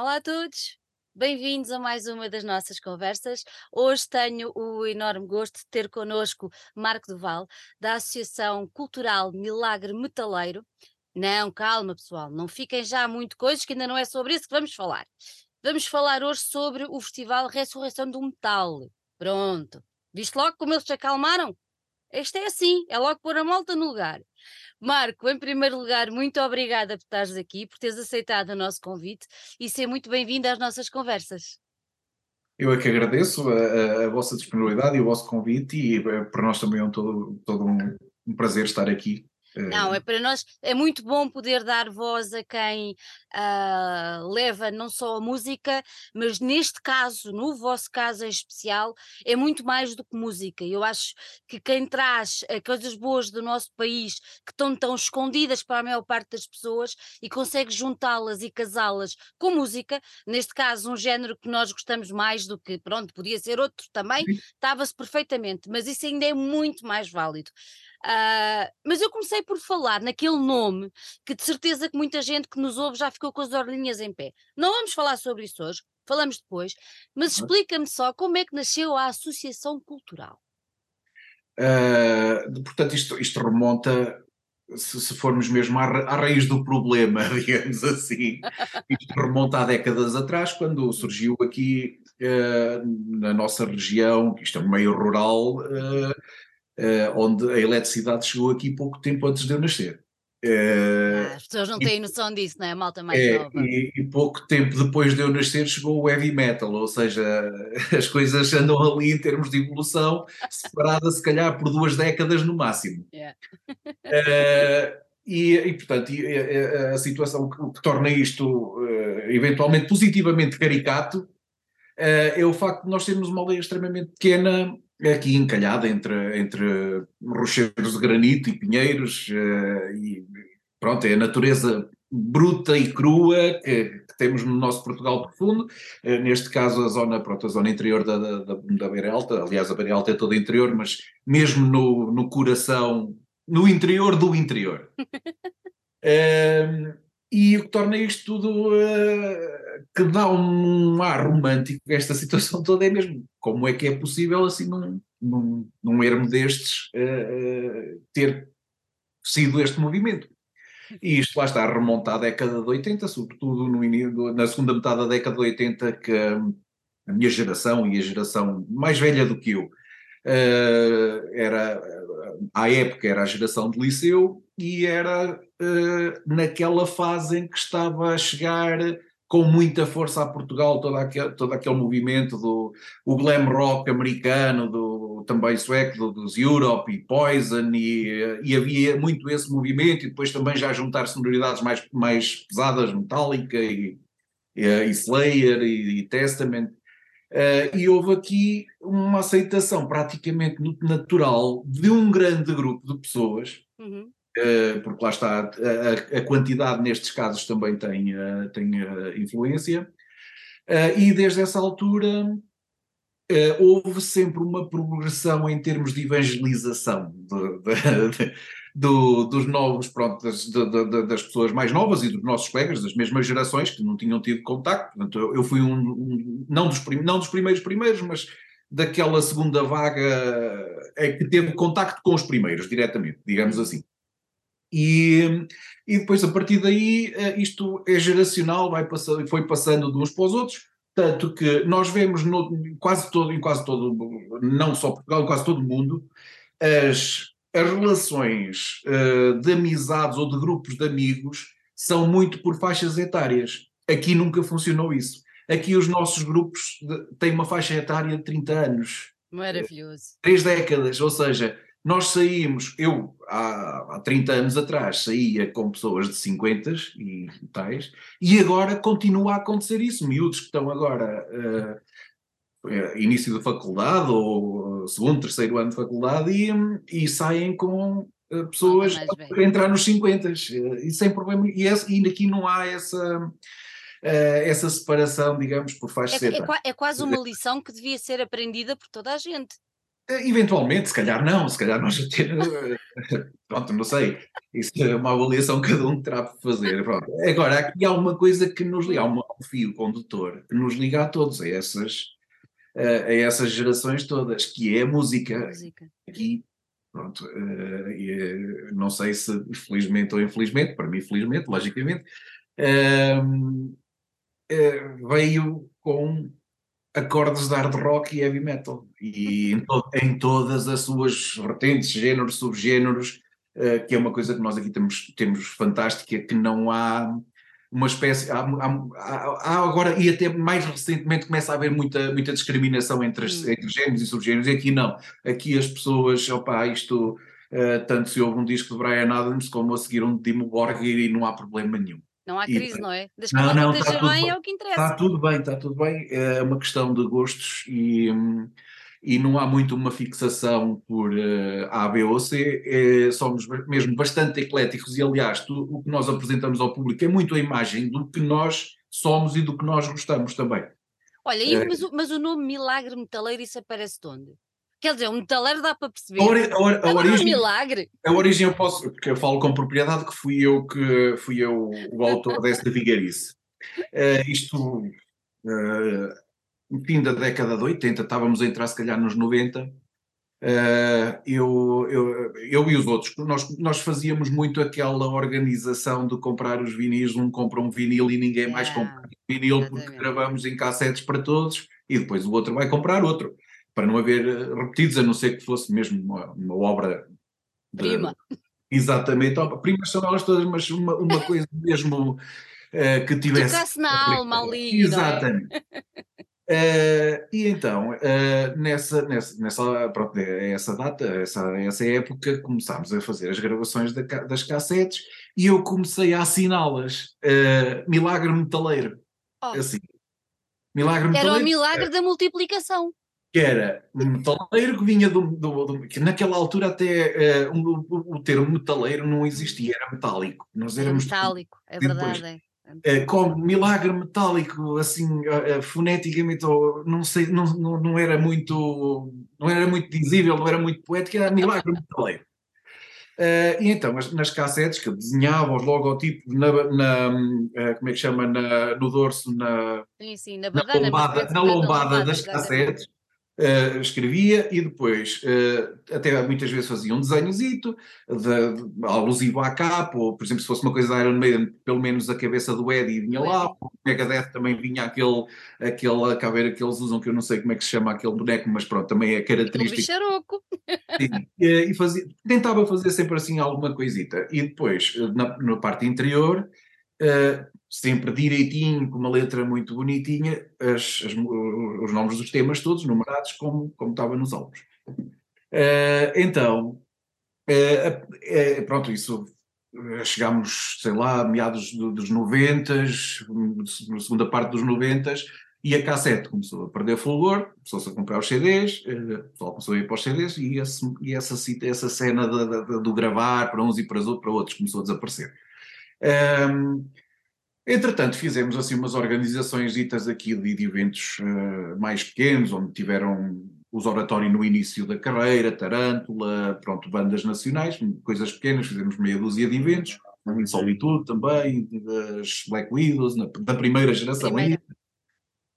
Olá a todos, bem-vindos a mais uma das nossas conversas. Hoje tenho o enorme gosto de ter connosco Marco Duval, da Associação Cultural Milagre Metaleiro. Não, calma pessoal, não fiquem já muito coisas que ainda não é sobre isso que vamos falar. Vamos falar hoje sobre o Festival Ressurreição do Metal. Pronto, viste logo como eles se acalmaram? Este é assim, é logo pôr a malta no lugar. Marco, em primeiro lugar, muito obrigada por estares aqui, por teres aceitado o nosso convite e ser muito bem-vindo às nossas conversas. Eu é que agradeço a, a, vossa disponibilidade e o vosso convite e eh, para nós também é um todo, todo um, um prazer estar aqui não, é para nós, é muito bom poder dar voz a quem uh, leva não só a música, mas neste caso, no vosso caso em especial, é muito mais do que música. Eu acho que quem traz coisas boas do nosso país que estão tão escondidas para a maior parte das pessoas e consegue juntá-las e casá-las com música, neste caso um género que nós gostamos mais do que, pronto, podia ser outro também, estava-se perfeitamente, mas isso ainda é muito mais válido. Uh, mas eu comecei por falar naquele nome que de certeza que muita gente que nos ouve já ficou com as orelhinhas em pé. Não vamos falar sobre isso hoje, falamos depois, mas explica-me só como é que nasceu a Associação Cultural. Uh, portanto, isto, isto remonta, se, se, formos mesmo à, à, raiz do problema, digamos assim, isto remonta há décadas atrás, quando surgiu aqui uh, na nossa região, isto é um meio rural, uh, onde a eletricidade chegou aqui pouco tempo antes de eu nascer. Uh, as pessoas não têm e, noção disso, não é? A malta mais é, nova. E, e, pouco tempo depois de eu nascer chegou o heavy metal, ou seja, as coisas andam ali em termos de evolução, separadas se calhar por duas décadas no máximo. Yeah. uh, e, e, portanto, a, a situação que, que, torna isto uh, eventualmente positivamente caricato é o facto de nós termos uma aldeia extremamente pequena aqui encalhada entre, entre rochedos de granito e pinheiros, uh, e pronto, é a natureza bruta e crua que, que temos no nosso Portugal profundo, uh, neste caso a zona, pronto, a zona interior da, da, da Beira Alta, aliás a Beira Alta é toda interior, mas mesmo no, no coração, no interior do interior. uh, e o que torna isto tudo uh, que dá um ar romântico esta situação toda é mesmo como é que é possível assim num, num, num ermo destes uh, uh, ter sido este movimento. E isto lá está remonta à década de 80, sobretudo no, na segunda metade da década de 80, que a minha geração e a geração mais velha do que eu era, à época era a geração de liceu e era uh, naquela fase em que estava a chegar com muita força a Portugal todo aquele, todo aquele movimento do o glam rock americano, do, também sueco, do, dos Europe e Poison, e, e, havia muito esse movimento, e depois também já juntar sonoridades mais, mais pesadas, Metallica e, e, e Slayer e, e Testament. Uh, e houve aqui uma aceitação praticamente natural de um grande grupo de pessoas uhum. Eh, porque lá está, a, a, quantidade nestes casos também tem, uh, tem uh, influência, e desde essa altura houve sempre uma progressão em termos de evangelização de, de, de, do, dos novos, pronto, das, das, pessoas mais novas e dos nossos colegas, das mesmas gerações que não tinham tido contacto. Portanto, eu, eu fui um, um, não, dos prim, não dos primeiros primeiros, mas daquela segunda vaga é que teve contacto com os primeiros, diretamente, digamos assim. E, e depois, a partir daí, eh, isto é geracional, vai passando, foi passando de uns para os outros, tanto que nós vemos no, quase todo, em quase todo, não só Portugal, em quase todo o mundo, as, as relações uh, de amizades ou de grupos de amigos são muito por faixas etárias. Aqui nunca funcionou isso. Aqui os nossos grupos têm uma faixa etária de 30 anos. Maravilhoso. Três décadas, ou seja, nós saímos, eu há, há 30 anos atrás saía com pessoas de 50 e tais, e agora continua a acontecer isso. Miúdos que estão agora uh, início da faculdade ou segundo, terceiro ano de faculdade e, e saem com uh, pessoas para entrar nos 50 e sem problema. E, esse, e aqui não há essa. Uh, essa separação, digamos, por faixa é, é, é, quase uma lição que devia ser aprendida por toda a gente. Eventualmente, se calhar não, se calhar nós até. Pronto, não sei. Isso é uma avaliação que cada um terá para fazer. Pronto. Agora, aqui há uma coisa que nos liga, há um fio condutor que nos liga a todos, a essas, a essas gerações todas, que é a música. música. Aqui, pronto, eh, não sei se felizmente ou infelizmente, para mim, felizmente, logicamente, ehm, eh, veio com acordes de hard rock e heavy metal e em, to em todas as suas vertentes, géneros, subgéneros, uh, que é uma coisa que nós aqui temos, temos fantástica, que não há uma espécie, há, há, há, agora, e até mais recentemente começa a haver muita, muita discriminação entre, as, hum. entre géneros e subgéneros, e aqui não, aqui as pessoas, opá, isto, uh, tanto se houve um disco de Brian Adams como a seguir um de Timo Borgir e não há problema nenhum. Não há crise, e, não é? Que não, não, esteja tá bem, bem, é o que interessa. Está tudo bem, está tudo bem. É uma questão de gostos e, e não há muito uma fixação por uh, A, B ou C. É, somos mesmo bastante ecléticos e, aliás, tu, o que nós apresentamos ao público é muito a imagem do que nós somos e do que nós gostamos também. Olha, é. mas, mas, o nome Milagre Metaleiro, isso aparece de onde? Quer dizer, um metaleiro dá para perceber. A, ori a, a origem, é um milagre. A origem eu posso, porque eu falo com propriedade que fui eu que fui eu o autor desta vigarice. Uh, isto, uh, no fim da década de 80, estávamos a entrar se calhar nos 90, uh, eh, eu, eu, eu e os outros, nós, nós fazíamos muito aquela organização de comprar os vinis, um compra um vinil e ninguém mais compra um vinil exatamente. porque gravamos em cassetes para todos e depois o outro vai comprar outro para não haver eh, repetidos, a não ser que fosse mesmo uma, uma obra. De, Prima. Exatamente, primas são elas todas, mas uma, uma coisa mesmo uh, que tivesse. Tocasse na alma ali. É? Exatamente. Uh, e então, uh, nessa, nessa, nessa, pronto, é essa data, essa, essa época, começámos a fazer as gravações da, das cassetes e eu comecei a assiná-las. Milagre metaleiro. Oh. Assim. Milagre metaleiro. Era o milagre da multiplicação que era um metaleiro que vinha do, do, do que naquela altura até uh, um, o, o, termo metaleiro não existia, era metálico. Nós éramos metálico, é verdade. Depois, uh, como milagre metálico, assim, uh, foneticamente, ou, não sei, não, não, não, era muito, não era muito dizível, não era muito poético, era milagre metaleiro. Uh, e então, nas, nas cassetes que eu desenhava os logotipos na, na uh, como é que chama, na, no dorso, na, sim, sim, na, badana, na lombada, na lombada das cassetes, Uh, escrevia e depois uh, até muitas vezes fazia um desenhozito de, de, alusivo à capa, ou por exemplo se fosse uma coisa da Iron Maiden, pelo menos a cabeça do Eddie vinha lá, o Megadeth também vinha aquele, aquele a caveira que eles usam, que eu não sei como é que se chama aquele boneco, mas pronto, também é característico. Sim, e, e fazia, tentava fazer sempre assim alguma coisita. E depois, na, na parte interior, uh, sempre direitinho, com uma letra muito bonitinha, as, as, os nomes dos temas todos numerados como, como estava nos álbuns. Uh, então, uh, uh, pronto, isso chegámos, sei lá, meados do, dos 90, na segunda parte dos 90 e a cassete começou a perder fulgor, começou-se a comprar os CDs, o pessoal começou a ir para os CDs e, esse, e essa, essa cena do gravar para uns e para, para outros começou a desaparecer. Um, Entretanto, fizemos assim umas organizações ditas aqui de, de eventos uh, mais pequenos, onde tiveram os oratórios no início da carreira, Tarântula, pronto, bandas nacionais, coisas pequenas, fizemos meia dúzia de eventos, em Solitude também, das Black Widows, na, da primeira geração ainda.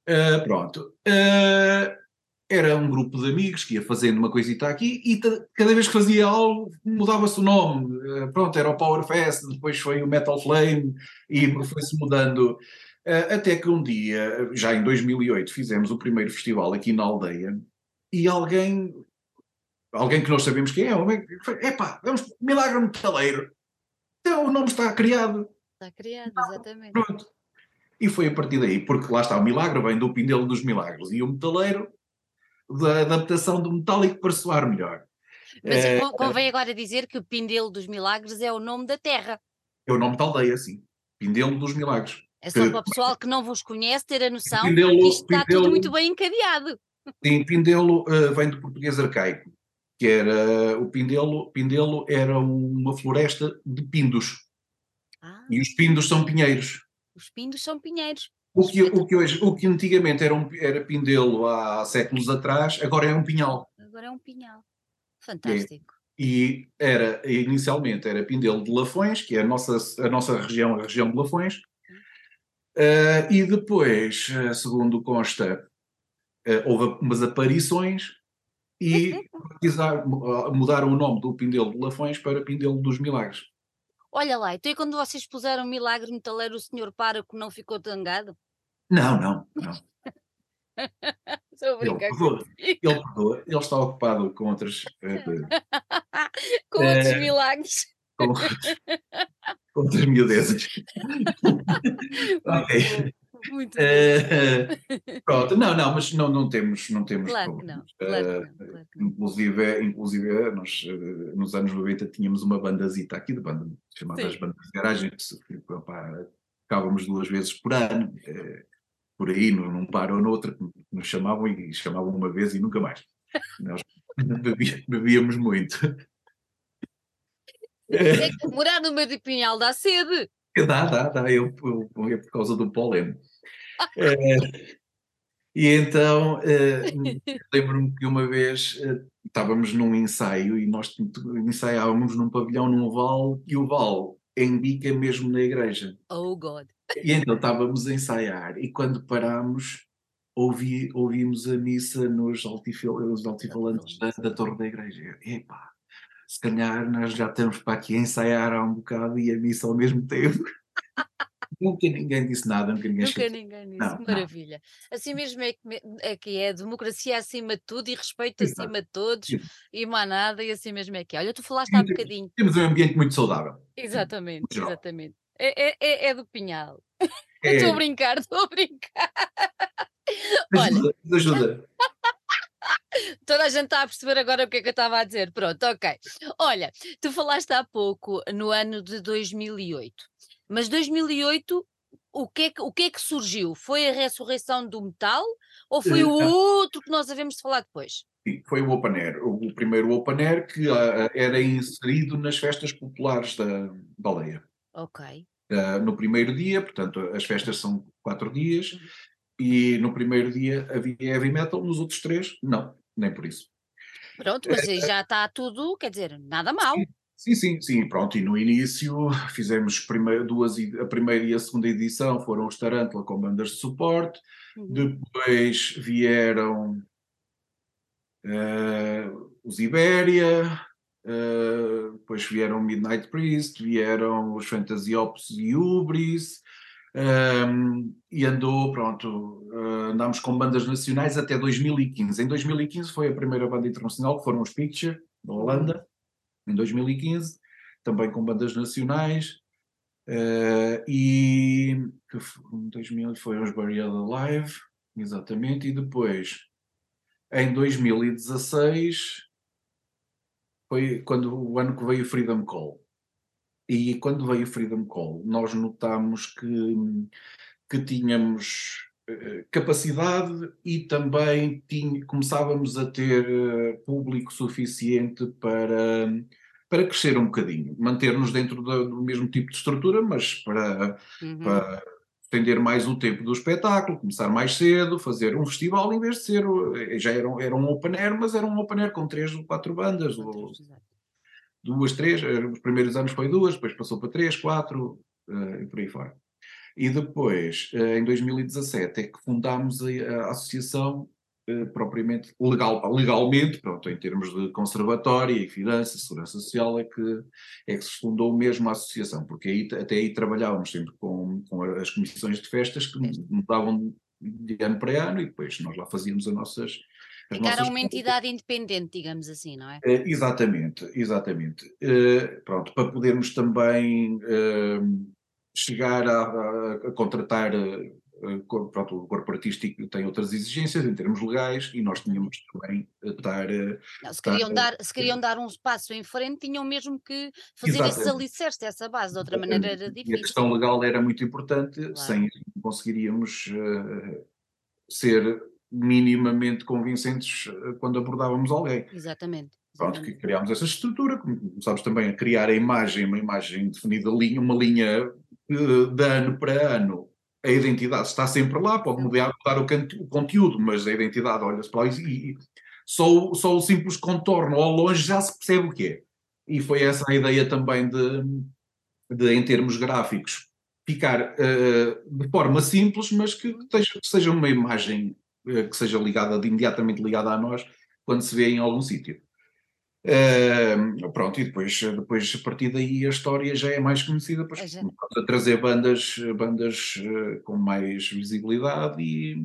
Uh, pronto. Uh, era um grupo de amigos que ia fazendo uma coisita aqui e cada vez que fazia algo mudava-se o nome. Uh, pronto, era o Power Fest, depois foi o Metal Flame e foi-se mudando. Uh, até que um dia, já em 2008, fizemos o primeiro festival aqui na aldeia e alguém, alguém que nós sabemos quem é, é epá, vamos, Milagre Metaleiro. Então o nome está criado. Está criado, exatamente. Pronto. E foi a partir daí, porque lá está o milagre, vem do Pindelo dos Milagres, e o metaleiro da adaptação do metálico para soar melhor. Mas é, convém agora dizer que o Pindelo dos Milagres é o nome da terra. É o nome da aldeia, sim. Pindelo dos Milagres. É só que, para o pessoal que não vos conhece ter a noção Pindelo, que isto está Pindelo, tudo muito bem encadeado. Sim, Pindelo uh, vem do português arcaico, que era o Pindelo, Pindelo era uma floresta de pindos. Ah. E os pindos são pinheiros. Os pindos são pinheiros. O que, o que, hoje, o que antigamente era, um, era pindelo há séculos atrás, agora é um pinhal. agora é um pinhal. Fantástico. E era, inicialmente era Pindelo de Lafões, que é a nossa, a nossa região, a região de Lafões, uh, e depois, uh, segundo consta, uh, houve umas aparições e mudaram o nome do Pindelo de Lafões para Pindelo dos Milagres. Olha lá, então e quando vocês puseram Milagre Metaleiro, o senhor Páraco não ficou tangado? Não, não, não. Estou a brincar ele, ele, ele, ele está ocupado com outras. com outros eh, milagres. Com, com outras miudezas. ok. Muito uh, pronto, não, não, mas não, não temos, não temos claro que não, claro que não, claro que não. Inclusive, inclusive nós nos anos 90 tínhamos uma bandazita aqui de banda chamada Sim. as bandas de garagem, que pá, ficávamos duas vezes por ano por aí, num, num bar ou noutro, nos chamavam e chamavam uma vez e nunca mais. Nós bebíamos muito. É que morar no meio de Pinhal dá sede. Dá, dá, dá, eu, eu, é por causa do pólen. É, e então é, lembro-me que uma vez é, estávamos num ensaio e nós ensaiávamos num pavilhão num vale e o vale embica mesmo na igreja. Oh God! E então estávamos a ensaiar e quando parámos ouvi, ouvimos a missa nos, altifil, nos altifalantes da, da torre da igreja. Epá, se calhar nós já estamos para aqui a ensaiar há um bocado e a missa ao mesmo tempo. Nunca ninguém disse nada, nunca ninguém Nunca ninguém disse, não, maravilha. Não. Assim mesmo é que, é que é democracia acima de tudo e respeito Exato. acima de todos Exato. e mais nada, e assim mesmo é que é. Olha, tu falaste há um bocadinho. Temos um ambiente muito saudável. Exatamente, exatamente. É, é, é, é do Pinhal. É. Estou a brincar, estou a brincar. Olha. Ajuda. Toda a gente está a perceber agora o que é que eu estava a dizer. Pronto, ok. Olha, tu falaste há pouco no ano de 2008, mas 2008 o que, é que, o que é que surgiu? Foi a ressurreição do metal ou foi o outro que nós havemos de falar depois? Sim, foi o Open Air, o primeiro Open Air que uh, era inserido nas festas populares da Baleia. Ok uh, no primeiro dia, portanto, as festas são quatro dias, uhum. e no primeiro dia havia heavy metal, nos outros três, não, nem por isso. Pronto, mas aí já está tudo, quer dizer, nada mal. Sim, sim, sim, pronto, e no início fizemos primeiro, duas, a primeira e a segunda edição foram os Tarantula com bandas de suporte, uhum. depois vieram uh, os Ibéria, Uh, depois vieram Midnight Priest, vieram os Fantasy Ops e Ubris, um, e andou, pronto, uh, andámos com bandas nacionais até 2015. Em 2015 foi a primeira banda internacional, que foram os Picture, da Holanda, em 2015, também com bandas nacionais, uh, e que em 2000 foram os Burial Alive, exatamente, e depois, em 2016 foi quando o ano que veio o Freedom Call. E quando veio o Freedom Call, nós notámos que, que tínhamos capacidade e também tinha, começávamos a ter uh, público suficiente para, para crescer um bocadinho, manter-nos dentro do, do mesmo tipo de estrutura, mas para, uhum. para estender mais o tempo do espetáculo, começar mais cedo, fazer um festival em vez de ser, eh, já era, era um open air, mas era um open air com três ou quatro bandas, ou, duas, três, eh, os primeiros anos foi duas, depois passou para três, quatro, uh, e por aí fora. E depois, uh, em 2017, é que fundámos a, a associação eh, propriamente legal, legalmente, pronto, em termos de conservatória e finanças, segurança social, é que, é que se fundou mesmo a associação, porque aí, até aí trabalhávamos sempre com, com as comissões de festas que mudavam de ano para ano e depois nós lá fazíamos as nossas. As Ficaram uma entidade independente, digamos assim, não é? Uh, exatamente, exatamente. Uh, pronto, para podermos também chegar a, a, contratar eh, pronto, o corpo artístico tem outras exigências em termos legais e nós tínhamos também estar. Eh, não, se, queriam estar, dar, se queriam dar um passo em frente, tinham mesmo que fazer Exatamente. esses alicerces, essa base, de outra maneira era difícil. E a questão legal era muito importante, claro. sem conseguiríamos uh, ser minimamente convincentes quando abordávamos alguém. Exatamente. Pronto, que criámos essa estrutura, começámos também a criar a imagem, uma imagem definida, uma linha de ano para ano a identidade está sempre lá, pode mudar, mudar o, o, conteúdo, mas a identidade, olha-se para lá e, só, só o simples contorno ao longe já se percebe o que é. E foi essa a ideia também de, de em termos gráficos, ficar uh, de forma simples, mas que, que seja uma imagem uh, que seja ligada, de, imediatamente ligada a nós, quando se vê em algum sítio. Uh, pronto, e depois, depois a partir daí a história já é mais conhecida, pois, a trazer bandas, bandas com mais visibilidade e,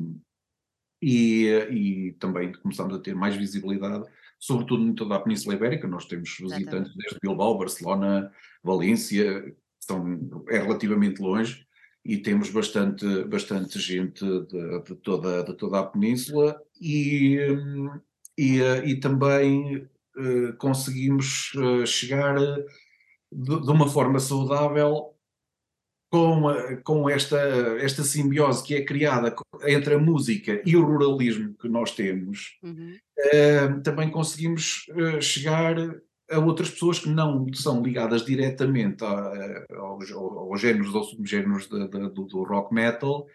e, e também começamos a ter mais visibilidade, sobretudo em toda a Península Ibérica. Nós temos visitantes desde Bilbao, Barcelona, Valência, são, é relativamente longe, e temos bastante, bastante gente de, de toda, de toda a Península e, e, e também conseguimos uh, chegar de, de, uma forma saudável com, com esta, esta simbiose que é criada entre a música e o ruralismo que nós temos, uhum. uh, também conseguimos chegar a outras pessoas que não são ligadas diretamente a, aos, aos géneros ou subgéneros de, do, do, rock metal,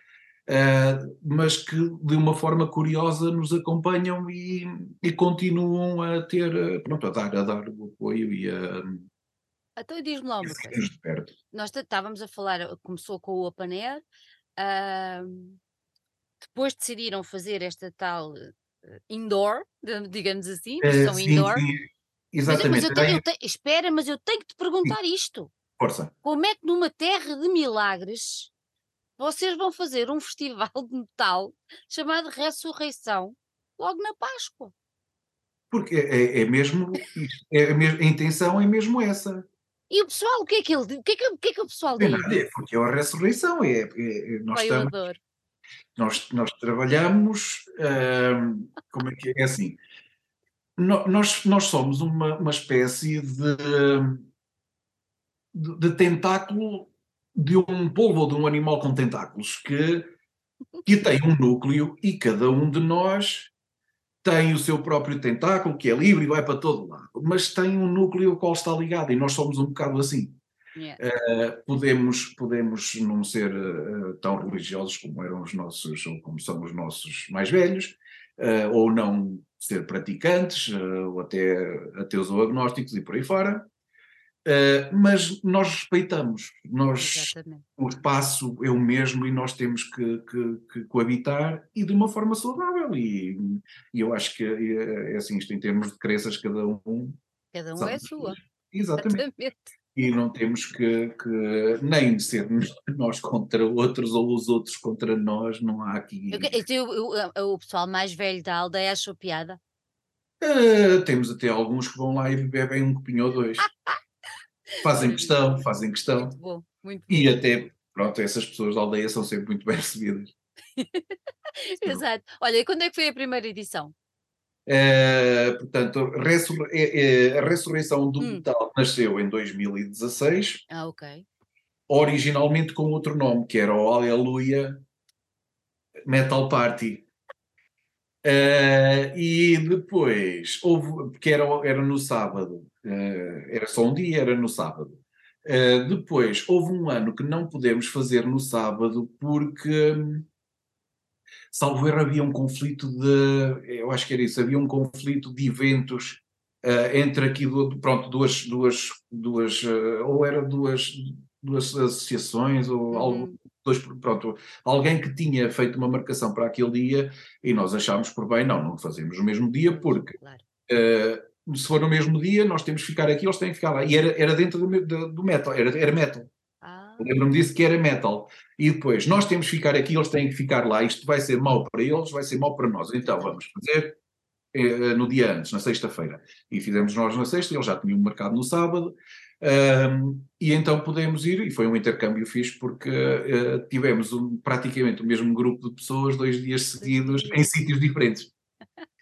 uh, mas que de uma forma curiosa nos acompanham e, e continuam a ter, pronto, a dar, a dar o apoio e a então diz-me lá uma coisa. Nós estávamos a falar, eh, começou com o Open Air, depois decidiram fazer esta tal uh, indoor, digamos assim, uh, são sim, indoor. Sim, exatamente. Mas, mas eu tenho, eu tenho, espera, mas eu tenho que te perguntar sim. isto. Força. Como é que numa terra de milagres vocês vão fazer um festival de metal chamado Ressurreição logo na Páscoa? Porque é, é mesmo, é, a intenção é mesmo essa. E o pessoal, o que é que ele o que é que, o, que, é que o pessoal diz? É, porque é a ressurreição, é, é, é nós Pai, estamos, nós, nós trabalhamos, hum, como é que é, é assim, nós, nós somos uma, uma espécie de, de, de tentáculo de um polvo ou de um animal com tentáculos que, que tem um núcleo e cada um de nós tem o seu próprio tentáculo, que é livre e vai para todo lado, mas tem um núcleo ao qual está ligado e nós somos um bocado assim. Yeah. Uh, podemos, podemos não ser uh, tão religiosos como eram os nossos, ou como são os nossos mais velhos, uh, ou não ser praticantes, ou até ateus ou agnósticos e por aí fora, Uh, mas nós respeitamos, nós, o espaço é o mesmo e nós temos que, que, que coabitar e de uma forma saudável e, e eu acho que é, é, assim, isto em termos de crenças cada um... Cada um é sua. Exatamente. Exatamente. E não temos que, que, nem ser nós contra outros ou os outros contra nós, não há aqui... Eu, eu, eu, o pessoal mais velho da aldeia achou piada? Uh, temos até alguns que vão lá e bebem um copinho ou dois. Fazem questão, fazem questão. Muito bom, muito bom. E até, pronto, essas pessoas da aldeia são sempre muito bem recebidas. Exato. Olha, e quando é que foi a primeira edição? É, portanto, ressur é, é, a ressurreição do hum. metal nasceu em 2016. Ah, ok. Originalmente com outro nome, que era o Aleluia Metal Party. Uh, e depois houve, porque era, era no sábado, era só um dia, era no sábado. Uh, depois houve um ano que não pudemos fazer no sábado porque, um, salvo erro, havia um conflito de. Eu acho que era isso, havia um conflito de eventos entre aqui, do, pronto, duas, duas, duas ou era duas, duas associações ou uhum. algo dois, pronto, alguém que tinha feito uma marcação para aquele dia e nós achámos por bem, não, não fazemos no mesmo dia porque claro. uh, se for no mesmo dia nós temos que ficar aqui, eles têm que ficar lá. E era, era dentro do, do, do metal, era, era metal. Ah. Lembro-me disso que era metal. E depois, nós temos que ficar aqui, eles têm que ficar lá. Isto vai ser mau para eles, vai ser mau para nós. Então vamos fazer uh, no dia antes, na sexta-feira. E fizemos nós na sexta, eles já tinham marcado no sábado. Um, e então podemos ir, e foi um intercâmbio fixe porque uh, tivemos um, praticamente o mesmo grupo de pessoas dois dias seguidos em sítios diferentes.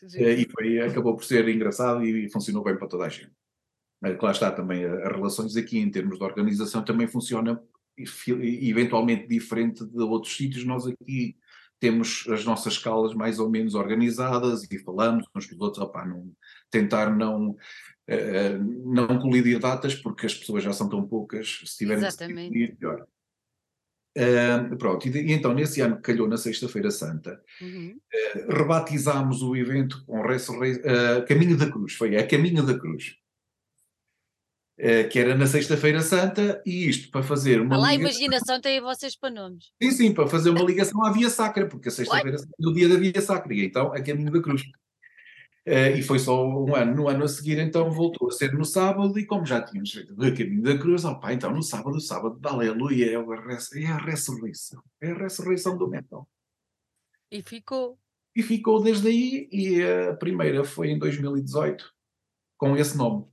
Uh, e foi, acabou por ser engraçado e, funcionou bem para toda a gente. Lá está também as relações aqui em termos de organização também funcionam eventualmente diferente de outros sítios. Nós aqui temos as nossas escalas mais ou menos organizadas e falamos uns com os outros, opa, não, tentar não uh, não colidir datas, porque as pessoas já são tão poucas, se tiverem Exatamente. que melhor. Uh, pronto, e, e, então nesse ano que calhou na Sexta-feira Santa, uhum. uh, rebatizámos o evento com uh, Caminho da Cruz, foi a Caminho da Cruz. Uh, que era na Sexta-feira Santa, e isto para fazer uma. lá, ligação... imaginação tem vocês para nomes. Sim, sim, para fazer uma ligação à Via Sacra, porque a Sexta-feira Santa é o dia da Via Sacra, e então a Caminho da Cruz. Uh, e foi só um ano. No ano a seguir, então, voltou a ser no sábado, e como já tínhamos feito o caminho da cruz, opa, então no sábado, sábado, aleluia, é a, é a ressurreição, é a ressurreição do metal. E ficou. E ficou desde aí, e a primeira foi em 2018, com esse nome.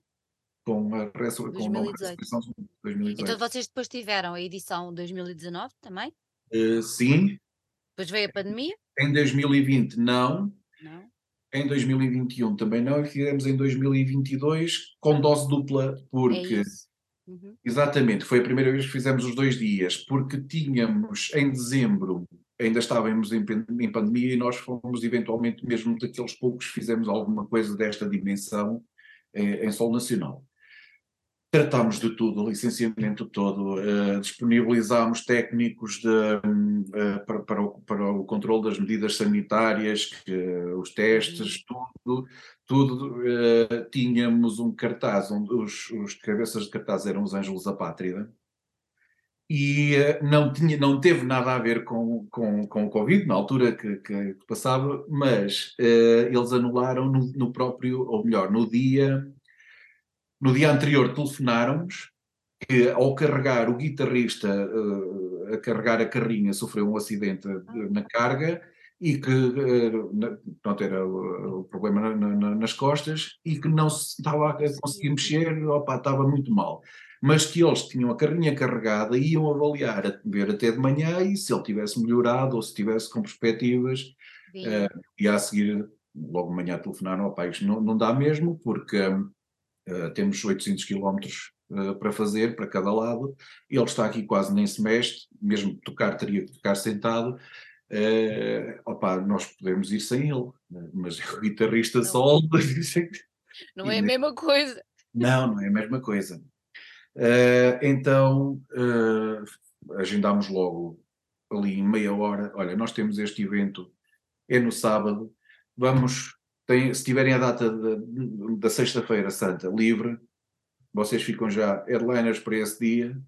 Com a, resur 2018. com a ressurreição de 2018. Então vocês depois tiveram a edição 2019 também? Uh, sim. Depois veio a pandemia? Em 2020 não. Não em 2021 também não, e fizemos em 2022 com dose dupla, porque. É uhum. Exatamente, foi a primeira vez que fizemos os dois dias, porque tínhamos em dezembro, ainda estávamos em, em pandemia e nós fomos eventualmente, mesmo daqueles poucos, fizemos alguma coisa desta dimensão em, em Sol Nacional. Tratámos de tudo, licenciamento todo, uh, disponibilizámos técnicos de, uh, para, para, o, para o controle das medidas sanitárias, que, uh, os testes, uhum. tudo, tudo. tínhamos um cartaz, onde os, os cabeças de cartaz eram os Ângelos da Pátria, e não, tinha, não teve nada a ver com, com, com o Covid, na altura que, que passava, mas eles anularam no, no próprio, ou melhor, no dia no dia anterior telefonaram-nos que ao carregar o guitarrista uh, a carregar a carrinha sofreu um acidente na carga e que uh, pronto, era o, o problema na, na, nas costas e que não se estava a conseguir mexer, opa, estava muito mal. Mas que eles tinham a carrinha carregada e iam avaliar, a ver até de manhã e se ele tivesse melhorado ou se tivesse com perspectivas, uh, e a seguir, logo de manhã telefonaram, opa, isto não, não dá mesmo, porque Uh, temos 800 quilómetros uh, para fazer, para cada lado. Ele está aqui quase nem se mexe, mesmo tocar teria que tocar sentado. Uh, opa, nós podemos ir sem ele, mas o guitarrista solo. não é a mesma coisa. Não, não é a mesma coisa. Uh, então agendámos logo ali em meia hora. Olha, nós temos este evento, é no sábado, vamos tem, se tiverem a data de, da Sexta-feira Santa livre, vocês ficam já headliners para esse dia.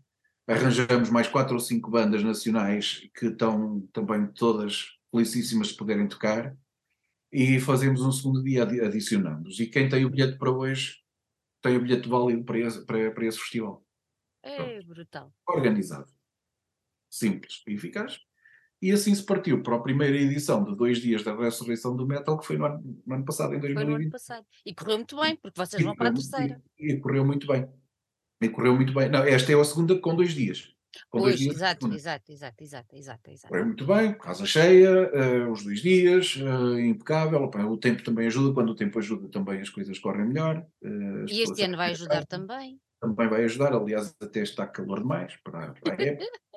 Arranjamos mais quatro ou cinco bandas nacionais que estão também todas felicíssimas de poderem tocar e fazemos um segundo dia adicionamos. E quem tem o bilhete para hoje tem o bilhete válido para esse, para, para esse festival. É Pronto. brutal. Organizado. Simples e eficaz. E assim se partiu para a primeira edição de dois dias da ressurreição do metal, que foi no ano, no ano passado, em 2020. Foi no ano passado. E correu muito bem, porque vocês e vão para a terceira. E, e, correu muito bem. E correu muito bem. Não, esta é a segunda com dois dias. Com pois, dois dias exato, exato, exato, exato, exato, exato. Correu muito bem, casa cheia, uh, os dois dias, uh, impecável. O tempo também ajuda, quando o tempo ajuda também as coisas correm melhor. Uh, e este ano vai ajudar também. Também vai ajudar, aliás, até está calor demais para, para a época.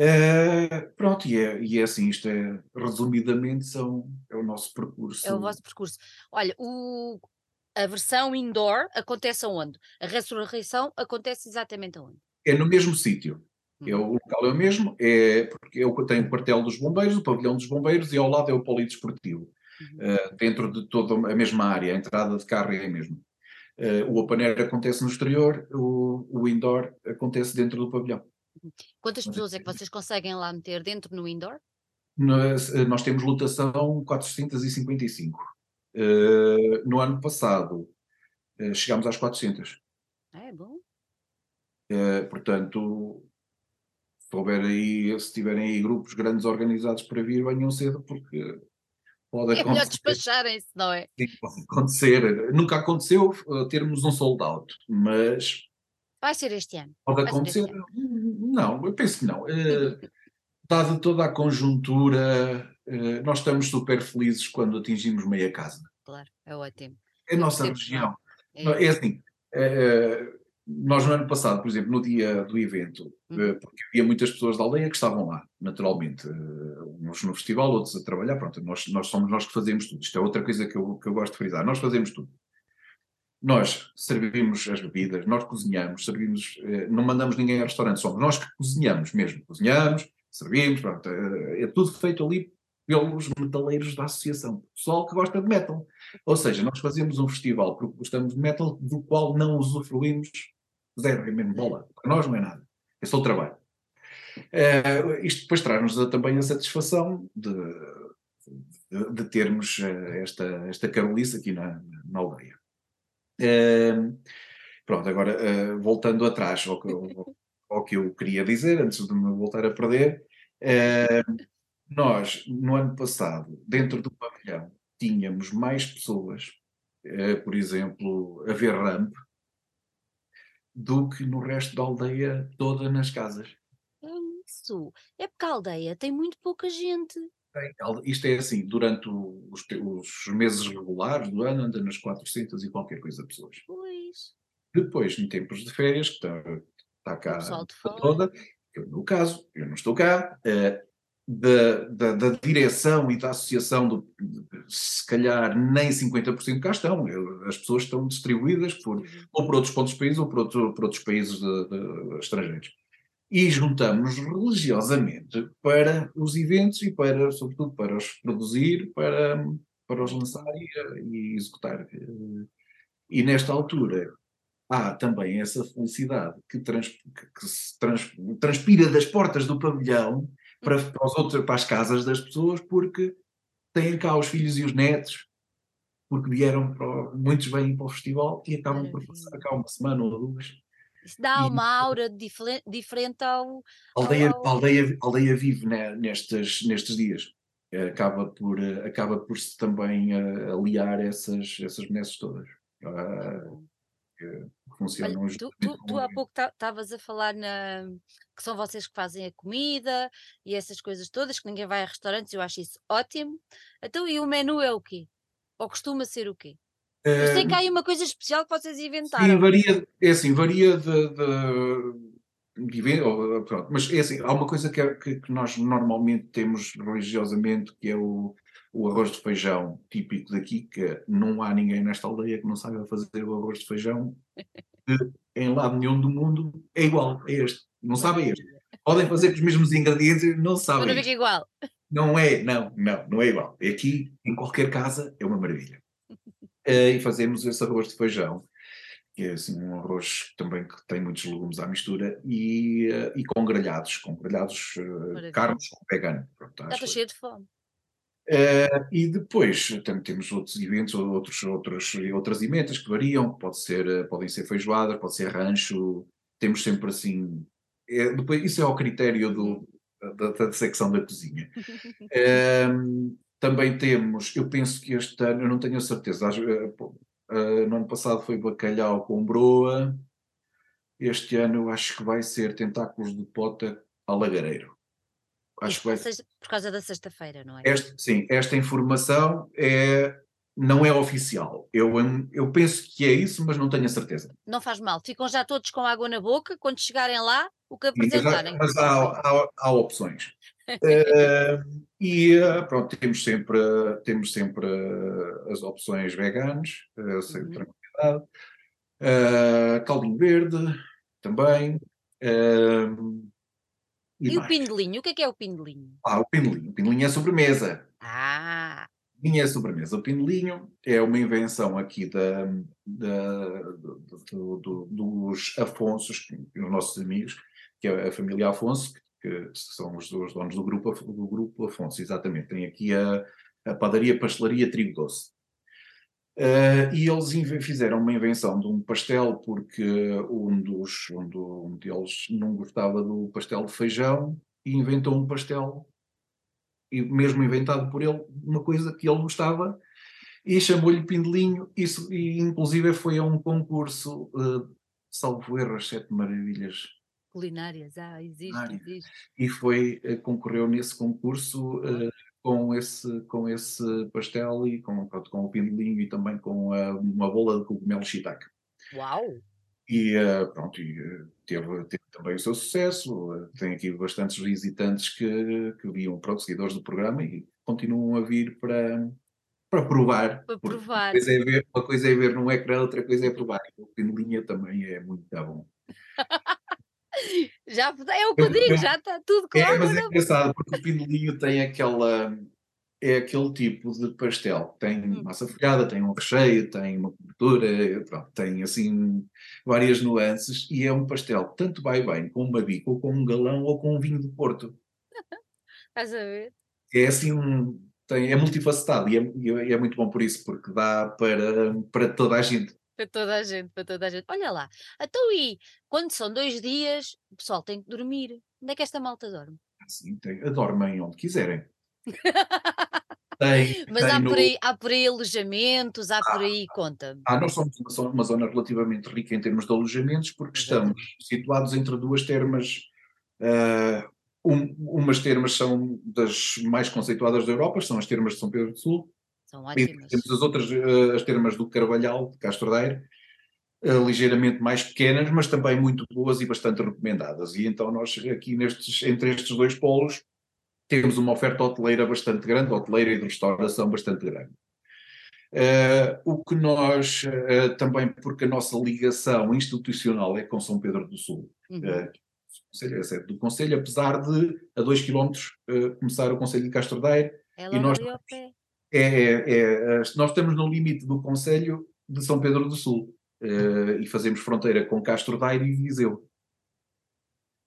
Uh, pronto, e é, e é assim, isto é, resumidamente, são, é o nosso percurso. É o vosso percurso. Olha, o, a versão indoor acontece aonde? A ressurreição acontece exatamente aonde? É no mesmo sítio. É, o uhum. local é o mesmo, é porque eu tenho o quartel dos bombeiros, o pavilhão dos bombeiros, e ao lado é o polidesportivo. Uhum. Uh, dentro de toda a mesma área, a entrada de carro é a mesma. Uh, o open air acontece no exterior, o, o indoor acontece dentro do pavilhão. Quantas pessoas é que vocês conseguem lá meter dentro no indoor? Nós, eh, nós temos lotação 455. Uh, eh, no ano passado uh, chegámos às 400. É bom. Uh, portanto, se houver aí, se tiverem aí grupos grandes organizados para vir, venham cedo, porque pode é acontecer. É melhor despacharem-se, não é? Sim, pode acontecer. Nunca aconteceu termos um sold out, mas Vai ser este ano. Pode acontecer. Não, eu penso que não. Uh, dada toda a conjuntura, uh, nós estamos super felizes quando atingimos meia casa. Claro, é ótimo. É a nossa região. É, é assim, uh, nós no ano passado, por exemplo, no dia do evento, uhum. porque havia muitas pessoas da aldeia que estavam lá, naturalmente, uns no festival, outros a trabalhar, pronto, nós, nós somos nós que fazemos tudo. Isto é outra coisa que eu, que eu gosto de frisar, nós fazemos tudo. Nós servimos as bebidas, nós cozinhamos, servimos, eh, não mandamos ninguém ao restaurante, somos nós que cozinhamos mesmo. Cozinhamos, servimos, pronto, é, é tudo feito ali pelos metaleiros da associação, pessoal que gosta de metal. Ou seja, nós fazemos um festival porque gostamos de metal, do qual não usufruímos zero, é mesmo bola. Para nós não é nada, é só o trabalho. Uh, isto depois traz-nos também a satisfação de, de, de termos esta, esta Carolice aqui na, na aldeia. Uh, pronto, agora voltando atrás ao que, ao, ao que, eu queria dizer, antes de me voltar a perder, nós, no ano passado, dentro do pavilhão, tínhamos mais pessoas, por exemplo, a ver ramp, do que no resto da aldeia toda nas casas isso. É porque a aldeia tem muito pouca gente. Isto é assim, durante os, os meses regulares do ano anda nas 400 e qualquer coisa pessoas. Pois. Depois, em tempos de férias, que está, está cá toda, eu no caso, eu não estou cá, uh, da, da, da, direção e da associação, do, se calhar nem 50% cá estão. As pessoas estão distribuídas por, uhum. ou por outros pontos do país ou por, outro, por outros países de, de, estrangeiros e juntamos religiosamente para os eventos e para, sobretudo, para os produzir, para, para os lançar e, e executar. E nesta altura há também essa felicidade que, trans, que, que se trans, transpira das portas do pavilhão para, para, os outros, para as casas das pessoas, porque têm cá os filhos e os netos, porque vieram para, muitos vêm para o festival e acabam por passar cá uma semana ou duas isso dá uma aura diferente ao. A aldeia, ao... aldeia, aldeia vive né, nestes, nestes dias. Acaba por, acaba por se também uh, aliar essas, essas benesses todas. Uh, que funcionam Olha, tu, tu, tu há pouco estavas a falar na, que são vocês que fazem a comida e essas coisas todas, que ninguém vai a restaurantes, eu acho isso ótimo. Então, e o menu é o quê? Ou costuma ser o quê? Eu sei que há aí uma coisa especial que vocês inventaram. Sim, varia, é assim, varia de, de, de pronto, mas é assim, há uma coisa que, é, que, que, nós normalmente temos religiosamente, que é o, o arroz de feijão típico daqui, que não há ninguém nesta aldeia que não saiba fazer o arroz de feijão, em lado nenhum do mundo é igual a este, não sabem este. Podem fazer com os mesmos ingredientes, não sabem. Não fica igual. Não é, não, não, não é igual. Aqui, em qualquer casa, é uma maravilha. Uh, e fazemos esse arroz de feijão, que é assim, um arroz também que tem muitos legumes à mistura, e, uh, e com grelhados, com grelhados uh, carnes com vegano. Pronto, estou cheio de fome. Uh, e depois também temos outros eventos, outros, outros, outras emendas que variam, pode ser, podem ser feijoadas, pode ser rancho, temos sempre assim. É, depois, isso é ao critério do, da, da secção da cozinha. uh, Também temos, eu penso que este ano, eu não tenho a certeza, uh, no ano passado foi bacalhau com broa, este ano eu acho que vai ser tentáculos de pota a lagareiro. Acho que vai... Por causa da sexta-feira, não é? Este, sim, esta informação é, não é oficial. Eu, eu penso que é isso, mas não tenho a certeza. Não faz mal. Ficam já todos com água na boca, quando chegarem lá, o que apresentarem. Mas há, há, há opções. Uh, e eh, pronto, temos sempre, temos sempre eh, as opções veganas, uh, sem uhum. tranquilidade. Uh, caldinho verde também. Uh, e, e o pindelinho? O que é que é o pindelinho? Ah, o pindelinho. O pindelinho é sobremesa. Ah! Pindelinho é sobremesa. O pindelinho é uma invenção aqui da, da do, do, dos Afonsos, os nossos amigos, que é a família Afonso, que são os, os donos do grupo, do grupo Afonso, exatamente. Tem aqui a, a padaria Pastelaria Trigo Doce. Uh, e eles fizeram uma invenção de um pastel porque um, dos, um, do, um deles não gostava do pastel de feijão e inventou um pastel, e mesmo inventado por ele, uma coisa que ele gostava e chamou-lhe Pindelinho, isso, e inclusive foi a um concurso, uh, salvo erro, as Sete Maravilhas Culinárias, ah, existe, existe. E foi, eh, concorreu nesse concurso uh, com, esse, com esse pastel e com, com o pindelinho e também com uh, uma bola de cogumelo shiitake. Uau! E uh, pronto, e, teve, teve, também o seu sucesso. tem aqui bastantes visitantes que, que viam, pronto, seguidores do programa e continuam a vir para, para provar. Para provar. Uma coisa, é ver, uma coisa é ver num ecrã, outra coisa é provar. O pinelinha também é muito bom. já, é o que eu digo, já está tudo é, claro. É, mas é engraçado, porque o pinelinho tem aquela é aquele tipo de pastel. Tem hum. massa folhada, tem um recheio, tem uma cobertura, pronto, tem assim várias nuances e é um pastel que tanto vai bem com uma bica ou com um galão ou com um vinho do Porto. Estás a ver? É assim um, tem, é multifacetado e é, é, é, muito bom por isso, porque dá para, para toda a gente. Para toda a gente, para toda a gente. Olha lá, então e quando são dois dias, o pessoal tem que dormir. Onde é que esta malta dorme? Sim, tem, dormem onde quiserem. Tem, Mas tem há, por aí, há por aí alojamentos, há ah, por aí, conta-me. Ah, nós somos uma, uma, zona relativamente rica em termos de alojamentos, porque estamos situados entre duas termas. Uh, um, umas termas são das mais conceituadas da Europa, são as termas de São Pedro do Sul. São ótimas. Temos as outras, uh, as termas do Carvalhal, de Castro Daire, uh, ligeiramente mais pequenas, mas também muito boas e bastante recomendadas. E então nós aqui nestes, entre estes dois polos temos uma oferta hoteleira bastante grande, hoteleira e de restauração bastante grande. Uh, o que nós, uh, também porque a nossa ligação institucional é com São Pedro do Sul, uhum. uh, é sede do Conselho, apesar de a dois quilómetros começar o Conselho de Castro Daire, é e nós, é, é, é, nós estamos no limite do Conselho de São Pedro do Sul e fazemos fronteira com Castro Daire e Viseu.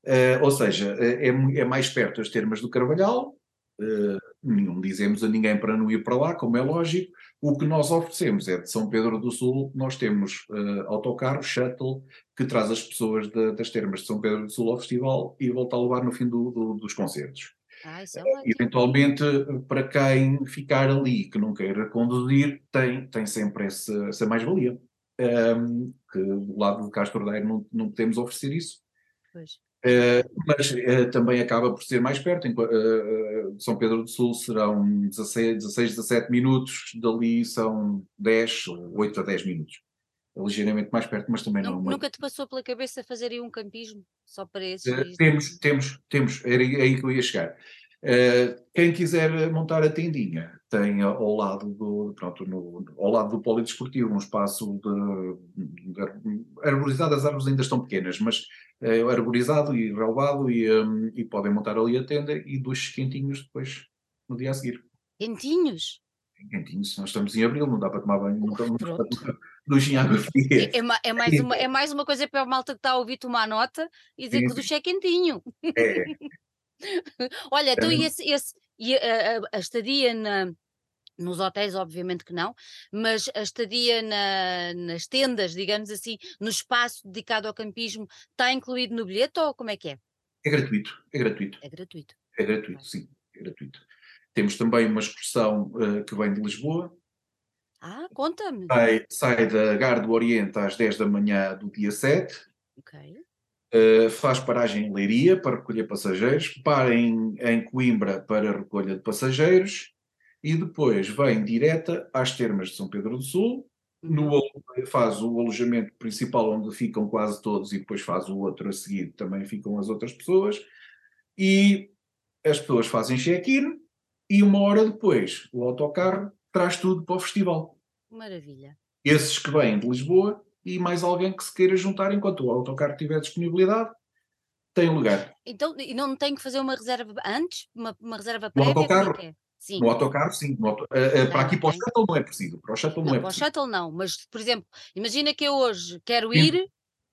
Uh, ou seja, é, é, mais perto as termas do Carvalhal, uh, não dizemos a ninguém para não ir para lá, como é lógico. O que nós oferecemos é de São Pedro do Sul, nós temos uh, autocarro, shuttle, que traz as pessoas de, das termas de São Pedro do Sul ao festival e volta a levar no fim do, do, dos concertos. Ah, isso é Eventualmente, para quem ficar ali que não queira conduzir, tem, tem sempre essa, essa mais-valia. Um, que do lado de Castro Daire não, não podemos oferecer isso. Pois. Uh, mas uh, também acaba por ser mais perto. Em, uh, São Pedro do Sul serão 16, 16, 17 minutos, dali são 10, 8 a 10 minutos. É ligeiramente mais perto, mas também não. não nunca te passou pela cabeça fazer aí um campismo só para esses? temos, temos, temos, era aí que eu ia chegar. quem quiser montar a tendinha, tem ao lado do, pronto, no, ao lado do polidesportivo um espaço de, de arborizado, as árvores ainda estão pequenas, mas é arborizado e relevado e, um, e podem montar ali a tenda e dois quentinhos depois no dia a seguir. Quentinhos? Quentinhos, nós estamos em abril, não dá para tomar banho, não dá água fria. É, é, é, mais uma, é mais uma coisa para a malta que está a ouvir tomar nota e dizer sim, que o duche é quentinho. É. Olha, então e, esse, esse, e a, a, a estadia na, nos hotéis, obviamente que não, mas a estadia na, nas tendas, digamos assim, no espaço dedicado ao campismo, está incluído no bilhete ou como é que é? É gratuito, é gratuito. É gratuito. É gratuito, sim, é gratuito. Temos também uma excursão uh, que vem de Lisboa. Ah, conta-me. Sai, sai da Gar do Oriente às 10 da manhã do dia 7. Ok. Uh, faz paragem em Leiria para recolher passageiros, para em, em Coimbra para recolha de passageiros e depois vem direta às termas de São Pedro do Sul, no, faz o alojamento principal onde ficam quase todos e depois faz o outro a seguir, também ficam as outras pessoas, e as pessoas fazem check-in e uma hora depois o autocarro traz tudo para o festival. Maravilha. Esses que vêm de Lisboa e mais alguém que se queira juntar enquanto o autocarro tiver disponibilidade, tem lugar. Então, e não tem que fazer uma reserva antes? Uma, uma reserva prévia? O autocarro, é Sim. No autocarro, sim. No auto... uh, para aqui, para o shuttle, não é preciso. Para o shuttle não, não é para preciso. o shuttle não, mas, por exemplo, imagina que eu hoje quero ir, sim.